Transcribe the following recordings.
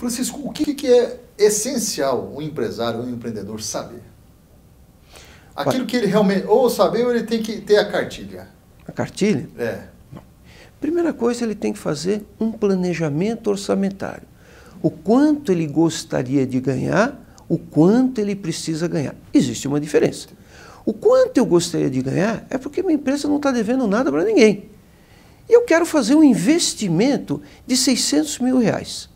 Francisco, o que, que é essencial um empresário, um empreendedor saber? Aquilo que ele realmente, ou saber, ou ele tem que ter a cartilha. A cartilha? É. Primeira coisa, ele tem que fazer um planejamento orçamentário. O quanto ele gostaria de ganhar, o quanto ele precisa ganhar. Existe uma diferença. O quanto eu gostaria de ganhar é porque minha empresa não está devendo nada para ninguém. E eu quero fazer um investimento de 600 mil reais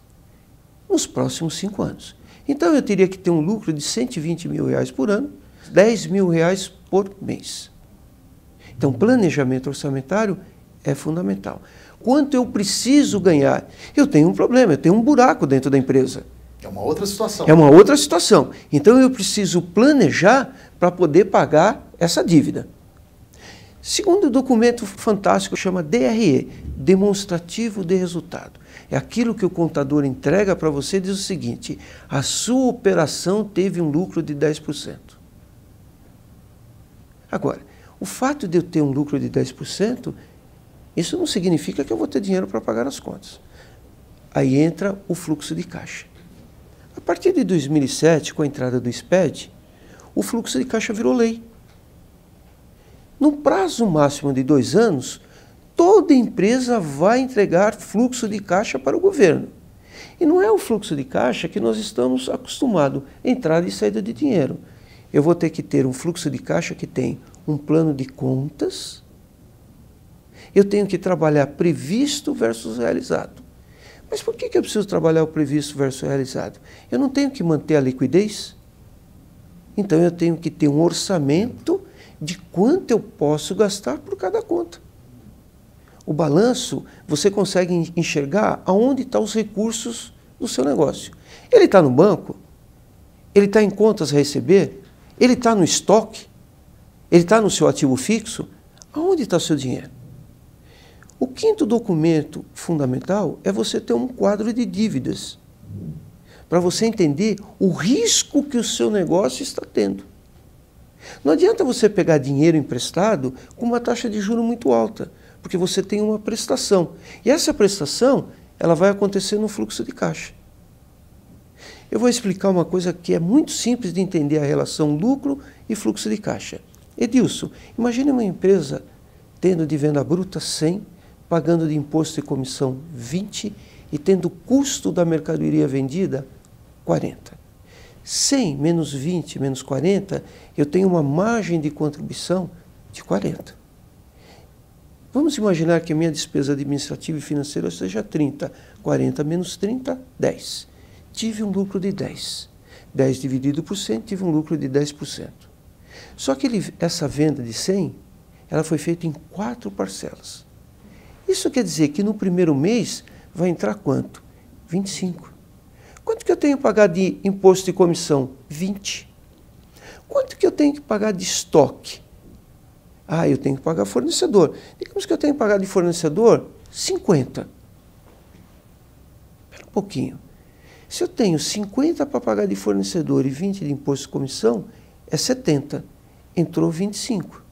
nos próximos cinco anos. Então eu teria que ter um lucro de 120 mil reais por ano, 10 mil reais por mês. Então, planejamento orçamentário é fundamental. Quanto eu preciso ganhar? Eu tenho um problema, eu tenho um buraco dentro da empresa. É uma outra situação. É uma outra situação. Então eu preciso planejar para poder pagar essa dívida. Segundo documento fantástico chama DRE, demonstrativo de resultado. É aquilo que o contador entrega para você diz o seguinte: a sua operação teve um lucro de 10%. Agora, o fato de eu ter um lucro de 10%, isso não significa que eu vou ter dinheiro para pagar as contas. Aí entra o fluxo de caixa. A partir de 2007, com a entrada do SPED, o fluxo de caixa virou lei. No prazo máximo de dois anos, toda empresa vai entregar fluxo de caixa para o governo. E não é o fluxo de caixa que nós estamos acostumados, entrada e saída de dinheiro. Eu vou ter que ter um fluxo de caixa que tem um plano de contas, eu tenho que trabalhar previsto versus realizado. Mas por que, eu preciso trabalhar o previsto versus realizado? Eu não tenho que manter a liquidez? Então eu tenho que ter um orçamento de quanto eu posso gastar por cada conta. O balanço, você consegue enxergar aonde estão os recursos do seu negócio. Ele está no banco? Ele está em contas a receber? Ele está no estoque? Ele está no seu ativo fixo? Aonde está o seu dinheiro? O quinto documento fundamental é você ter um quadro de dívidas, para você entender o risco que o seu negócio está tendo. Não adianta você pegar dinheiro emprestado com uma taxa de juro muito alta porque você tem uma prestação. E essa prestação, ela vai acontecer no fluxo de caixa. Eu vou explicar uma coisa que é muito simples de entender a relação lucro e fluxo de caixa. Edilson, imagine uma empresa tendo de venda bruta 100, pagando de imposto e comissão 20 e tendo custo da mercadoria vendida 40. 100 menos 20 menos 40, eu tenho uma margem de contribuição de 40. Vamos imaginar que a minha despesa administrativa e financeira seja 30. 40 menos 30, 10. Tive um lucro de 10. 10 dividido por 100, tive um lucro de 10%. Só que ele, essa venda de 100, ela foi feita em quatro parcelas. Isso quer dizer que no primeiro mês vai entrar quanto? 25. Quanto que eu tenho que pagar de imposto de comissão? 20. Quanto que eu tenho que pagar de estoque? Ah, eu tenho que pagar fornecedor. Digamos que eu tenho que pagar de fornecedor 50. Espera um pouquinho. Se eu tenho 50 para pagar de fornecedor e 20 de imposto de comissão, é 70. Entrou 25.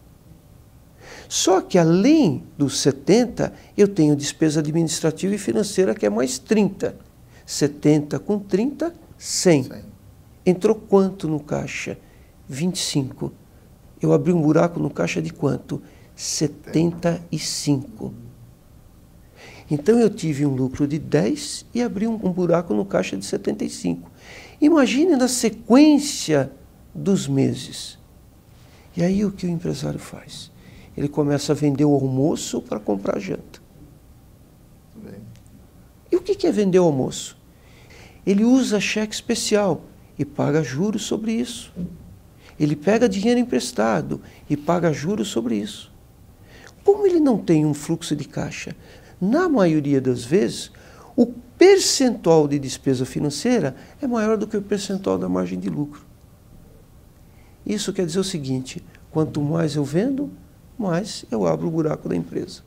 Só que além dos 70, eu tenho despesa administrativa e financeira que é mais 30. 70 com 30, 100. 100. Entrou quanto no caixa? 25 eu abri um buraco no caixa de quanto? 75. Então eu tive um lucro de 10 e abri um, um buraco no caixa de 75. Imagine na sequência dos meses. E aí o que o empresário faz? Ele começa a vender o almoço para comprar a janta. E o que é vender o almoço? Ele usa cheque especial e paga juros sobre isso. Ele pega dinheiro emprestado e paga juros sobre isso. Como ele não tem um fluxo de caixa, na maioria das vezes, o percentual de despesa financeira é maior do que o percentual da margem de lucro. Isso quer dizer o seguinte: quanto mais eu vendo, mais eu abro o buraco da empresa.